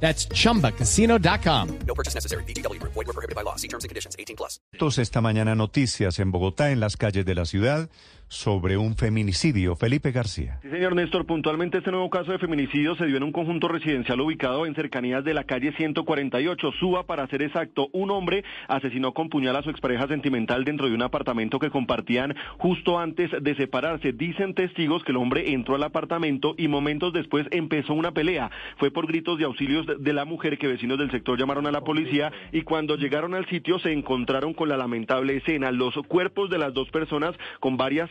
That's chumbacasino.com. No purchase necessary. BGW. Void were prohibited by law. See terms and conditions. 18 plus. Esta mañana noticias en Bogotá, en las calles de la ciudad, sobre un feminicidio. Felipe García. Sí, señor Néstor, puntualmente este nuevo caso de feminicidio se dio en un conjunto residencial ubicado en cercanías de la calle 148, Suba para ser exacto. Un hombre asesinó con puñal a su expareja sentimental dentro de un apartamento que compartían justo antes de separarse. Dicen testigos que el hombre entró al apartamento y momentos después empezó una pelea. Fue por gritos de auxilios de la mujer que vecinos del sector llamaron a la policía y cuando llegaron al sitio se encontraron con la lamentable escena. Los cuerpos de las dos personas con varias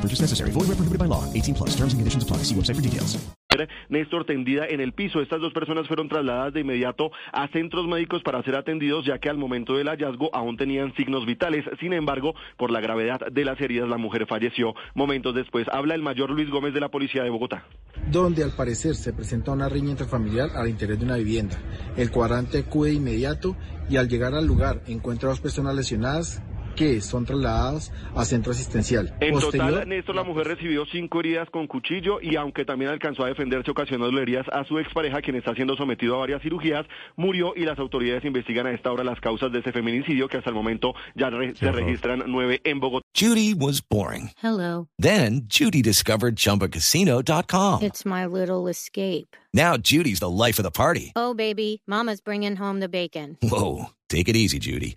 Purchase necessary. Void where prohibited by law. 18 plus. Terms and conditions apply. See website for details. Néstor tendida en el piso. Estas dos personas fueron trasladadas de inmediato a centros médicos para ser atendidos, ya que al momento del hallazgo aún tenían signos vitales. Sin embargo, por la gravedad de las heridas, la mujer falleció. Momentos después, habla el mayor Luis Gómez de la Policía de Bogotá. Donde al parecer se presenta una riña intrafamiliar al interior de una vivienda. El cuadrante acude de inmediato y al llegar al lugar encuentra a dos personas lesionadas que son trasladados a centro asistencial. En Posterior- total, Néstor, la mujer recibió cinco heridas con cuchillo y aunque también alcanzó a defenderse ocasionando heridas a su expareja, quien está siendo sometido a varias cirugías, murió y las autoridades investigan a esta hora las causas de ese feminicidio que hasta el momento ya re- se registran nueve en Bogotá. Judy was boring. Hello. Then Judy discovered ChumbaCasino.com. It's my little escape. Now Judy's the life of the party. Oh, baby, Mama's bringing home the bacon. Whoa, take it easy, Judy.